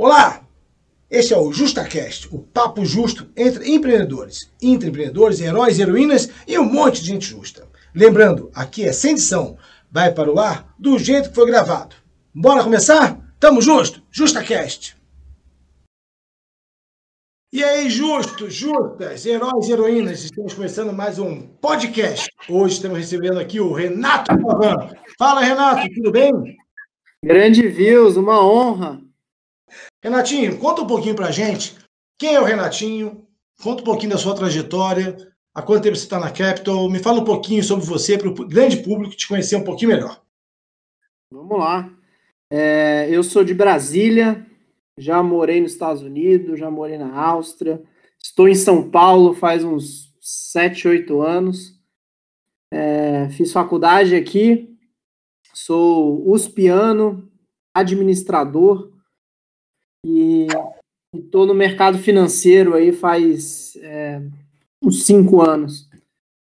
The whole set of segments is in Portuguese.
Olá! Este é o JustaCast, o papo justo entre empreendedores, intraempreendedores, heróis, heroínas e um monte de gente justa. Lembrando, aqui é sem edição, vai para o ar do jeito que foi gravado. Bora começar? Tamo justo? JustaCast! E aí, justos, justas, heróis e heroínas, estamos começando mais um podcast. Hoje estamos recebendo aqui o Renato Pavan. Fala, Renato, tudo bem? Grande Views, uma honra. Renatinho, conta um pouquinho pra gente. Quem é o Renatinho? Conta um pouquinho da sua trajetória. Há quanto tempo você está na Capital? Me fala um pouquinho sobre você para o grande público te conhecer um pouquinho melhor. Vamos lá. É, eu sou de Brasília, já morei nos Estados Unidos, já morei na Áustria, estou em São Paulo faz uns 7, 8 anos. É, fiz faculdade aqui, sou uspiano, administrador e estou no mercado financeiro aí faz é, uns 5 anos.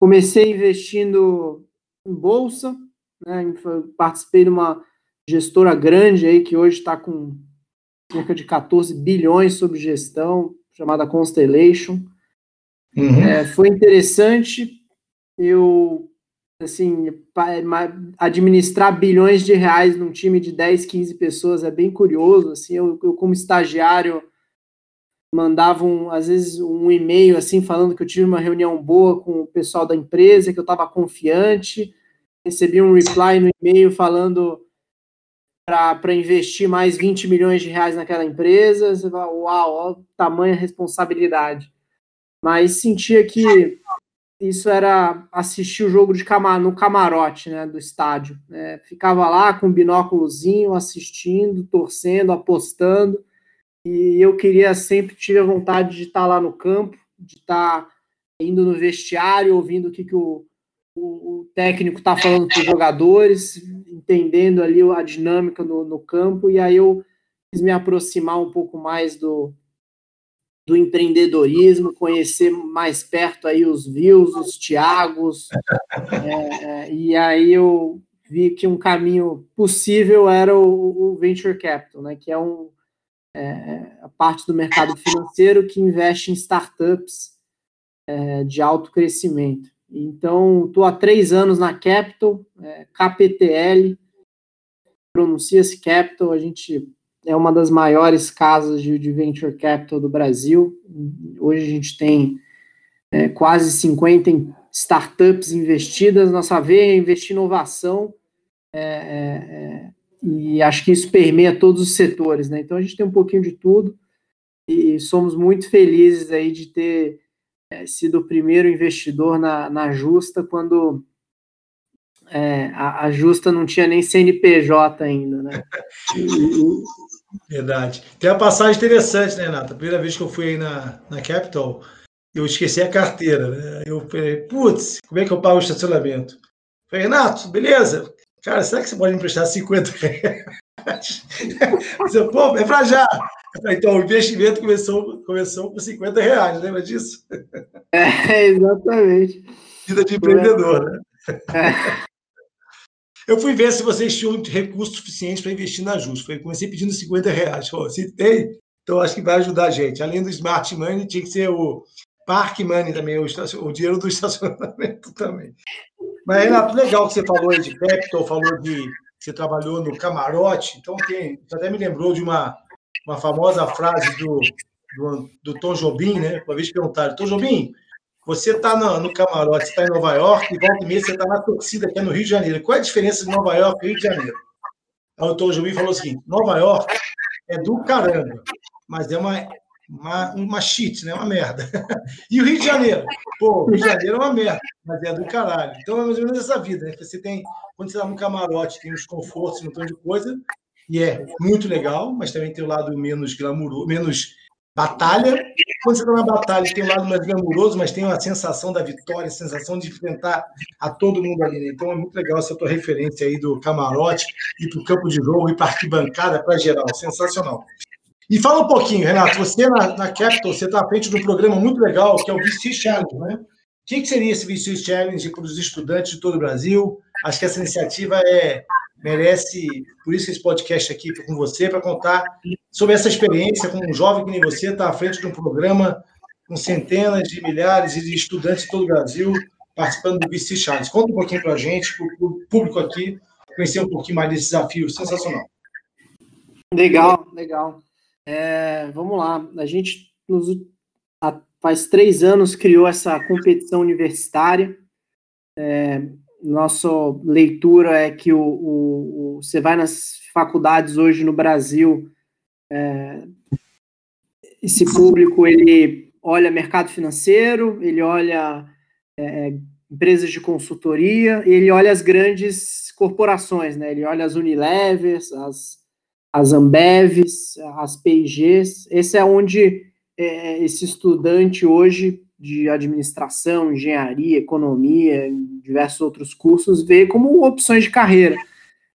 Comecei investindo em bolsa, né, participei de uma gestora grande aí que hoje está com cerca de 14 bilhões sob gestão, chamada Constellation. Uhum. É, foi interessante. Eu, assim, administrar bilhões de reais num time de 10, 15 pessoas é bem curioso. Assim, eu, eu como estagiário, mandava, um, às vezes, um e-mail, assim, falando que eu tive uma reunião boa com o pessoal da empresa, que eu estava confiante. Recebi um reply no e-mail falando para investir mais 20 milhões de reais naquela empresa, você fala, uau, ó, tamanha responsabilidade. Mas sentia que isso era assistir o jogo de camar no camarote né, do estádio. Né? Ficava lá com um binóculozinho, assistindo, torcendo, apostando, e eu queria sempre, tive a vontade de estar lá no campo, de estar indo no vestiário, ouvindo o que, que o, o, o técnico está falando para os jogadores, entendendo ali a dinâmica no, no, campo, e aí eu quis me aproximar um pouco mais do, do empreendedorismo, conhecer mais perto aí os Vils, os Tiagos, é, é, e aí eu vi que um caminho possível era o, o Venture Capital, né, que é, um, é, a parte do mercado financeiro que investe em startups é, de alto crescimento. Então, estou há três anos na Capital, é, KPTL, pronuncia-se Capital, a gente é uma das maiores casas de, de venture capital do Brasil. Hoje a gente tem é, quase 50 startups investidas. Nossa veia é investir em inovação é, é, é, e acho que isso permeia todos os setores. Né? Então a gente tem um pouquinho de tudo e somos muito felizes aí de ter é, sido o primeiro investidor na, na Justa quando é, a, a, Justa não tinha nem CNPJ ainda, né? Verdade. Tem uma passagem interessante, né, Renata? A primeira vez que eu fui aí na, na Capital, eu esqueci a carteira, né? Eu falei, putz, como é que eu pago o estacionamento? falei, Renato, beleza? Cara, será que você pode me emprestar 50 reais? Pô, é pra já. Então, o investimento começou, começou com 50 reais, lembra disso? É, exatamente. Vida de empreendedor, né? É. Eu fui ver se vocês tinham recursos suficientes para investir na JUS. Comecei pedindo 50 reais. Pô, se tem, então acho que vai ajudar a gente. Além do Smart Money, tinha que ser o Park Money também, o, o dinheiro do estacionamento também. Mas, Renato, legal que você falou aí de capital, falou de você trabalhou no camarote. Então, tem, você até me lembrou de uma, uma famosa frase do, do, do Tom Jobim, né? Uma vez perguntaram, Tom Jobim, você está no, no, camarote, está em Nova York, e volta e meia você está na torcida que é no Rio de Janeiro. Qual é a diferença de Nova York e Rio de Janeiro? Aí o Tom Jobim falou o seguinte: Nova York é do caramba, mas é uma, uma, uma shit, né? Uma merda. E o Rio de Janeiro? Pô, o Rio de Janeiro é uma merda, mas é do caralho. Então é mais ou menos essa vida, né? Você tem, quando você está no camarote, tem os confortos, um montão de coisa, e é muito legal, mas também tem o lado menos glamuroso, menos batalha. Quando você está na batalha, tem um lado mais glamuroso, mas tem a sensação da vitória, sensação de enfrentar a todo mundo ali. Né? Então é muito legal essa tua referência aí do camarote, ir para o campo de jogo, ir para arquibancada, para geral. Sensacional. E fala um pouquinho, Renato, você na, na Capital, você está à frente de um programa muito legal, que é o VC Challenge, né? O que, que seria esse VC Challenge para os estudantes de todo o Brasil? Acho que essa iniciativa é, merece, por isso esse podcast aqui com você, para contar sobre essa experiência com um jovem que nem você, está à frente de um programa com centenas de milhares de estudantes de todo o Brasil participando do VC Charles. Conta um pouquinho para a gente, para o público aqui, conhecer um pouquinho mais desse desafio sensacional. Legal, legal. É, vamos lá. A gente, nos, faz três anos, criou essa competição universitária. É, nossa leitura é que o, o, o, você vai nas faculdades hoje no Brasil, é, esse público ele olha mercado financeiro, ele olha é, empresas de consultoria, ele olha as grandes corporações, né? Ele olha as Unilevers, as, as Ambevs, as P&Gs. Esse é onde é, esse estudante hoje de administração, engenharia, economia, diversos outros cursos, vê como opções de carreira.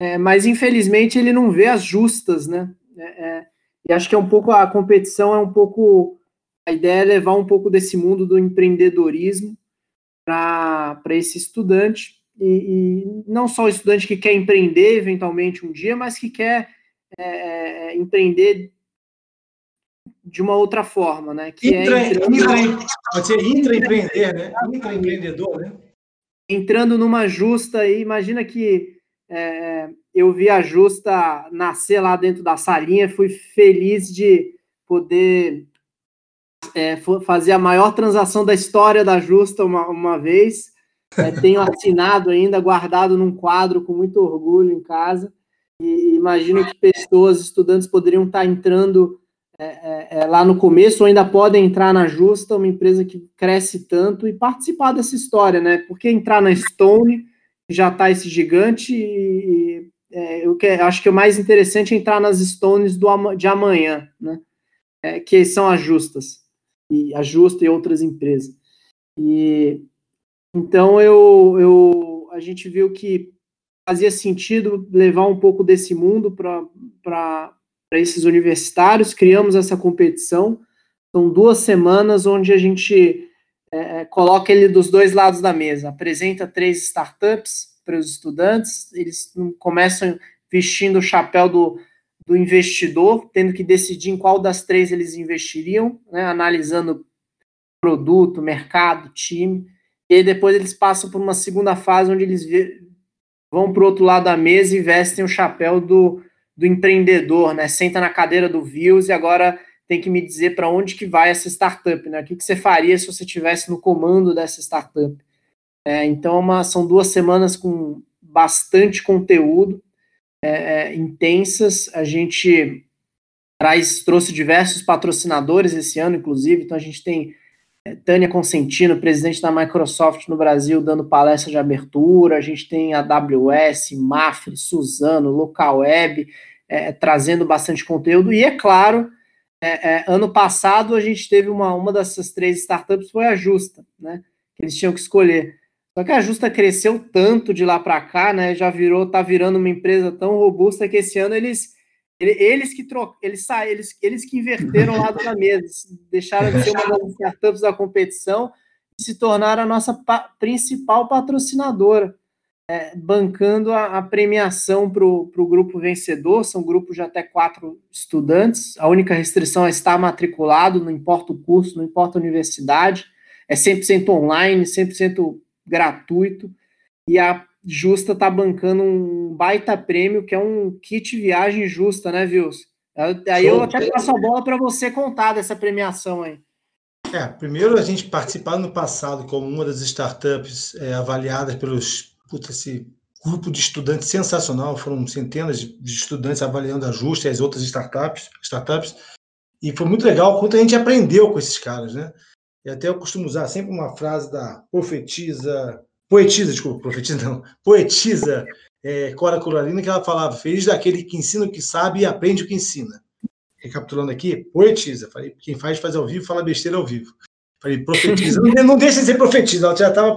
É, mas, infelizmente, ele não vê as justas, né? É, é, e acho que é um pouco, a competição é um pouco, a ideia é levar um pouco desse mundo do empreendedorismo para esse estudante, e, e, não só o estudante que quer empreender eventualmente um dia, mas que quer é, é empreender de uma outra forma, né? Que é intra, é entrando... intra, pode ser intraempreender, né? Intraempreendedor, né? Entrando numa justa aí, imagina que é, eu vi a justa nascer lá dentro da salinha, fui feliz de poder é, fazer a maior transação da história da justa uma, uma vez. É, tenho assinado ainda, guardado num quadro com muito orgulho em casa. E imagino que pessoas, estudantes, poderiam estar entrando é, é, é, lá no começo, ainda podem entrar na Justa, uma empresa que cresce tanto, e participar dessa história, né? Porque entrar na Stone já está esse gigante, e, é, eu que, acho que o mais interessante é entrar nas Stones do, de amanhã, né? É, que são as justas, e a Justa e outras empresas. E então eu, eu a gente viu que fazia sentido levar um pouco desse mundo para para esses universitários, criamos essa competição. São duas semanas onde a gente é, é, coloca ele dos dois lados da mesa, apresenta três startups para os estudantes, eles começam vestindo o chapéu do, do investidor, tendo que decidir em qual das três eles investiriam, né, analisando produto, mercado, time, e aí depois eles passam por uma segunda fase onde eles vão para o outro lado da mesa e vestem o chapéu do, do empreendedor, né? Senta na cadeira do Views e agora tem que me dizer para onde que vai essa startup, né? O que, que você faria se você estivesse no comando dessa startup? É, então, é uma, são duas semanas com bastante conteúdo, é, é, intensas. A gente traz, trouxe diversos patrocinadores esse ano, inclusive. Então, a gente tem é, Tânia Consentino, presidente da Microsoft no Brasil, dando palestra de abertura. A gente tem a AWS, Mafre, Suzano, Local Web é, trazendo bastante conteúdo. E é claro, é, é, ano passado a gente teve uma, uma dessas três startups, foi a Justa, né? Eles tinham que escolher. Só que a Justa cresceu tanto de lá para cá, né? Já virou, tá virando uma empresa tão robusta que esse ano eles eles que trocam, eles, eles, eles que inverteram o lado da mesa, deixaram de ser uma das startups da competição e se tornaram a nossa pa principal patrocinadora é, bancando a, a premiação para o grupo vencedor. São grupos de até quatro estudantes. A única restrição é estar matriculado, não importa o curso, não importa a universidade. É 100% online, 100% gratuito. E a Justa está bancando um baita prêmio, que é um kit viagem justa, né, Vils? Aí eu até passo a bola para você contar dessa premiação aí. É, primeiro a gente participar no passado como uma das startups é, avaliadas pelos puta, esse grupo de estudantes sensacional, foram centenas de estudantes avaliando a Justa e as outras startups, startups, e foi muito legal quanto a gente aprendeu com esses caras, né? E até eu costumo usar sempre uma frase da profetisa, poetisa, desculpa, profetisa não, poetisa é, Cora Coralina, que ela falava, feliz daquele que ensina o que sabe e aprende o que ensina. Recapitulando aqui, poetisa, falei, quem faz faz ao vivo, fala besteira ao vivo. Falei, profetiza. não, deixa de ser profetiza, ela já estava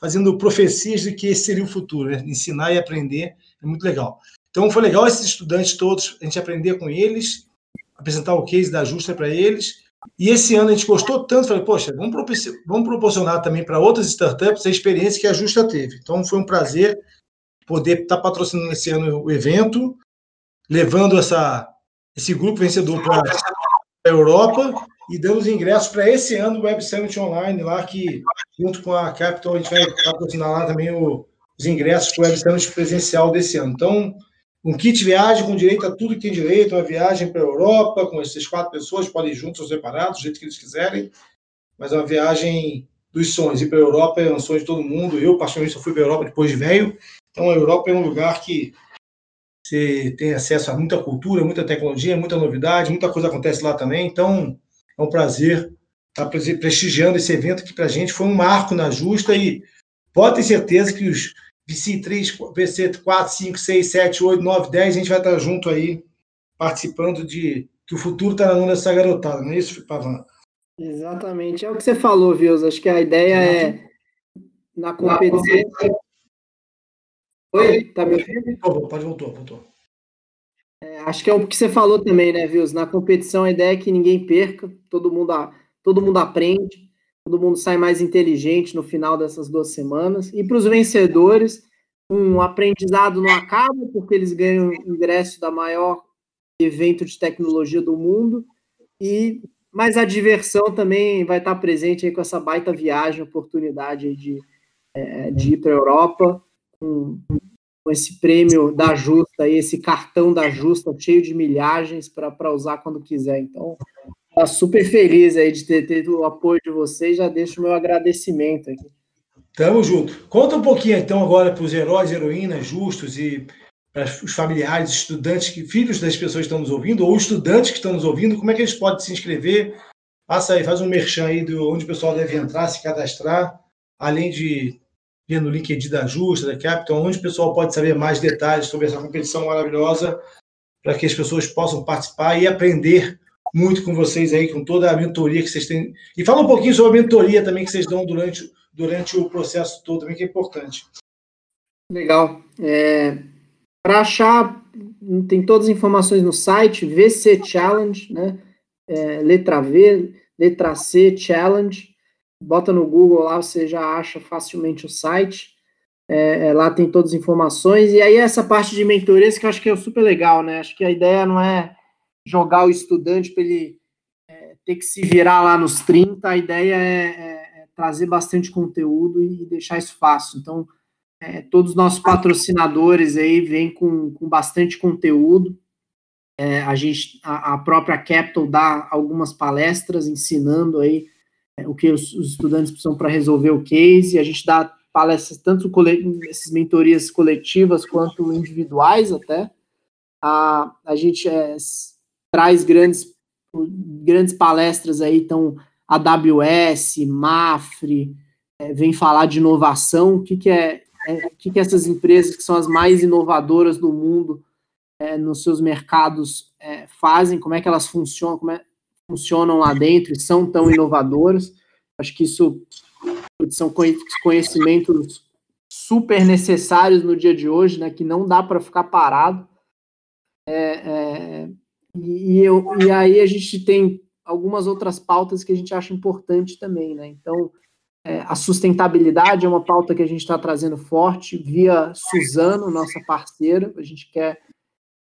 fazendo profecias de que esse seria o futuro, né? ensinar e aprender, é muito legal. Então foi legal esses estudantes todos, a gente aprender com eles, apresentar o case da Justa para eles, e esse ano a gente gostou tanto, falei, poxa, vamos, vamos proporcionar também para outras startups a experiência que a Justa teve. Então foi um prazer poder estar tá patrocinando esse ano o evento, levando essa, esse grupo vencedor para a Europa e dando os ingressos para esse ano do Web Summit Online, lá que, junto com a Capital, a gente vai patrocinar lá também o, os ingressos para o Web Summit presencial desse ano. Então, um kit viagem com direito a tudo que tem direito, uma viagem para a Europa, com essas quatro pessoas, podem ir juntos ou separados, do jeito que eles quiserem, mas é uma viagem dos sonhos. Ir para a Europa é um sonho de todo mundo. Eu, particularmente, só fui para a Europa depois de velho. Então, a Europa é um lugar que você tem acesso a muita cultura, muita tecnologia, muita novidade, muita coisa acontece lá também. Então, é um prazer estar prestigiando esse evento que para a gente foi um marco na justa e pode ter certeza que os VC3, VC4, 5, 6, 7, 8, 9, 10, a gente vai estar junto aí participando de que o futuro está na mão dessa garotada, não é isso, Pavan? Exatamente, é o que você falou, Vils. Acho que a ideia é na competição. Oi, tá me ouvindo? Pode voltar, voltou. Acho que é o que você falou também, né, Vils? Na competição a ideia é que ninguém perca, todo mundo, todo mundo aprende, todo mundo sai mais inteligente no final dessas duas semanas. E para os vencedores, um aprendizado não acaba, porque eles ganham ingresso da maior evento de tecnologia do mundo, e mas a diversão também vai estar presente aí com essa baita viagem, oportunidade de, é, de ir para a Europa, com, com esse prêmio da Justa, esse cartão da Justa cheio de milhagens para usar quando quiser. Então, tá super feliz aí de ter, ter o apoio de vocês, já deixo o meu agradecimento aqui. Tamo junto. Conta um pouquinho então agora para os heróis, heroínas, justos e para os familiares, estudantes, que, filhos das pessoas que estão nos ouvindo, ou estudantes que estão nos ouvindo, como é que eles podem se inscrever? Passa aí, faz um merchan aí de onde o pessoal deve entrar, se cadastrar, além de via no LinkedIn da Justa, da Capital, onde o pessoal pode saber mais detalhes sobre essa competição maravilhosa, para que as pessoas possam participar e aprender muito com vocês aí, com toda a mentoria que vocês têm. E fala um pouquinho sobre a mentoria também que vocês dão durante, durante o processo todo, também, que é importante. Legal. É, para achar, tem todas as informações no site, VC Challenge, né? É, letra V, letra C Challenge bota no Google lá, você já acha facilmente o site. É, é, lá tem todas as informações. E aí, essa parte de mentorias que eu acho que é super legal, né? Acho que a ideia não é jogar o estudante para ele é, ter que se virar lá nos 30, a ideia é, é, é trazer bastante conteúdo e deixar isso fácil. Então, é, todos os nossos patrocinadores aí vêm com, com bastante conteúdo. a gente, a, a própria Capital dá algumas palestras ensinando aí o que os, os estudantes precisam para resolver o case. A gente dá palestras, tanto essas mentorias coletivas quanto individuais até. A, a gente é, traz grandes, grandes palestras aí, então AWS, Mafre, é, vem falar de inovação, o que, que é, é, o que, que essas empresas que são as mais inovadoras do mundo é, nos seus mercados é, fazem, como é que elas funcionam, como é, funcionam lá dentro e são tão inovadoras. Acho que isso são conhecimentos super necessários no dia de hoje, né, que não dá para ficar parado. É, é, e, eu, e aí a gente tem algumas outras pautas que a gente acha importante também, né? Então, é, a sustentabilidade é uma pauta que a gente está trazendo forte via Suzano, nossa parceira. A gente quer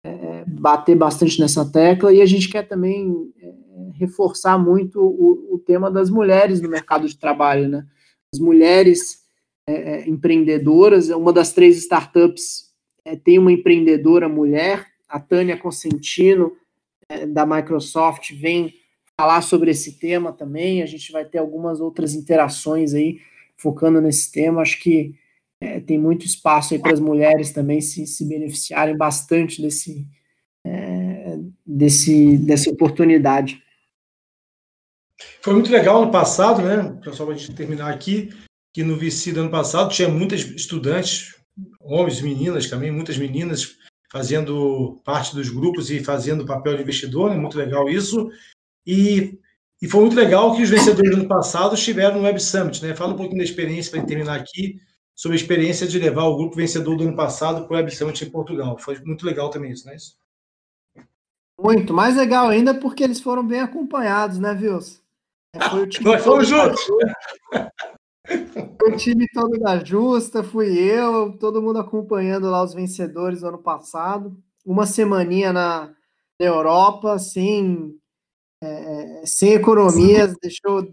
é, bater bastante nessa tecla e a gente quer também é, reforçar muito o, o, tema das mulheres no mercado de trabalho, né? As mulheres é, é, empreendedoras, uma das três startups é, tem uma empreendedora mulher, a Tânia Consentino, é, da Microsoft, vem falar sobre esse tema também. A gente vai ter algumas outras interações aí focando nesse tema. Acho que é, tem muito espaço aí para as mulheres também se, se beneficiarem bastante desse, é, desse, dessa oportunidade. Foi muito legal no passado, né? Só para a gente terminar aqui, que no VC do ano passado tinha muitas estudantes, homens meninas também, muitas meninas fazendo parte dos grupos e fazendo papel de investidor, né? muito legal isso. E, e foi muito legal que os vencedores do ano passado estiveram no Web Summit, né? Fala um pouquinho da experiência para terminar aqui, sobre a experiência de levar o grupo vencedor do ano passado para o Web Summit em Portugal. Foi muito legal também isso, não é isso? Muito, mais legal ainda porque eles foram bem acompanhados, né, Vils? É, foi o time Nós fomos juntos! O time todo da Justa, fui eu, todo mundo acompanhando lá os vencedores do ano passado. Uma semaninha na Europa, sem, é, sem economias, deixou,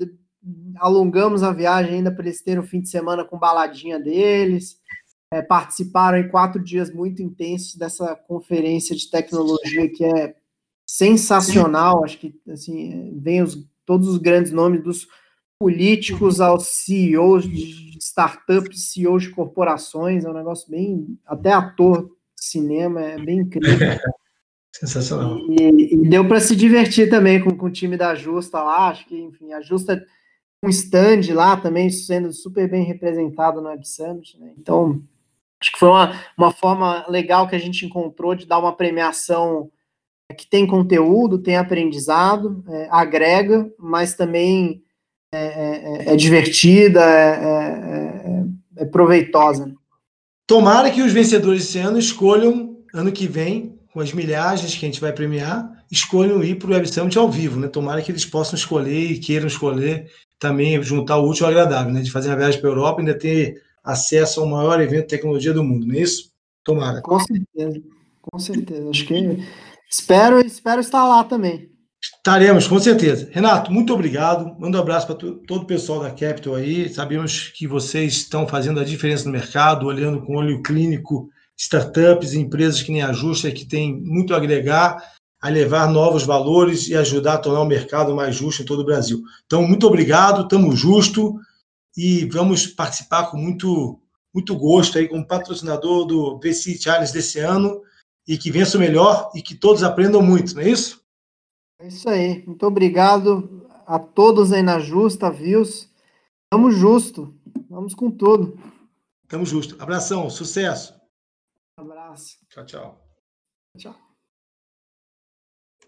alongamos a viagem ainda para eles terem o fim de semana com baladinha deles. É, participaram em quatro dias muito intensos dessa conferência de tecnologia que é sensacional. Acho que assim, vem os, todos os grandes nomes dos políticos aos CEOs de startups, CEOs de corporações, é um negócio bem. Até ator de cinema, é bem incrível. Sensacional. E, e deu para se divertir também com, com o time da Justa lá. Acho que, enfim, a Justa um stand lá também sendo super bem representado no Web Summit. Né? Então, acho que foi uma, uma forma legal que a gente encontrou de dar uma premiação que tem conteúdo, tem aprendizado, é, agrega, mas também é, é, é, é divertida, é, é, proveitosa. Tomara que os vencedores esse ano escolham, ano que vem, com as milhagens que a gente vai premiar, escolham ir para o Web Summit ao vivo, né? Tomara que eles possam escolher e queiram escolher também juntar o útil ao agradável, né? De fazer uma viagem para a Europa e ainda ter acesso ao maior evento de tecnologia do mundo, não é isso? Tomara. Com certeza, com certeza. Acho que espero, espero estar lá também. Estaremos, com certeza. Renato, muito obrigado. Manda um abraço para todo o pessoal da Capital aí. Sabemos que vocês estão fazendo a diferença no mercado, olhando com olho clínico startups e empresas que nem a Justa, que tem muito a agregar, a levar novos valores e ajudar a tornar o mercado mais justo em todo o Brasil. Então, muito obrigado, estamos justo e vamos participar com muito, muito gosto aí como patrocinador do VC Challenge desse ano e que vença o melhor e que todos aprendam muito, não é isso? É isso aí. Muito obrigado a todos aí na Justa, Views. Vamos justo. Vamos com tudo. Tamo justo. Abração, sucesso. Um abraço. Tchau, tchau. Tchau.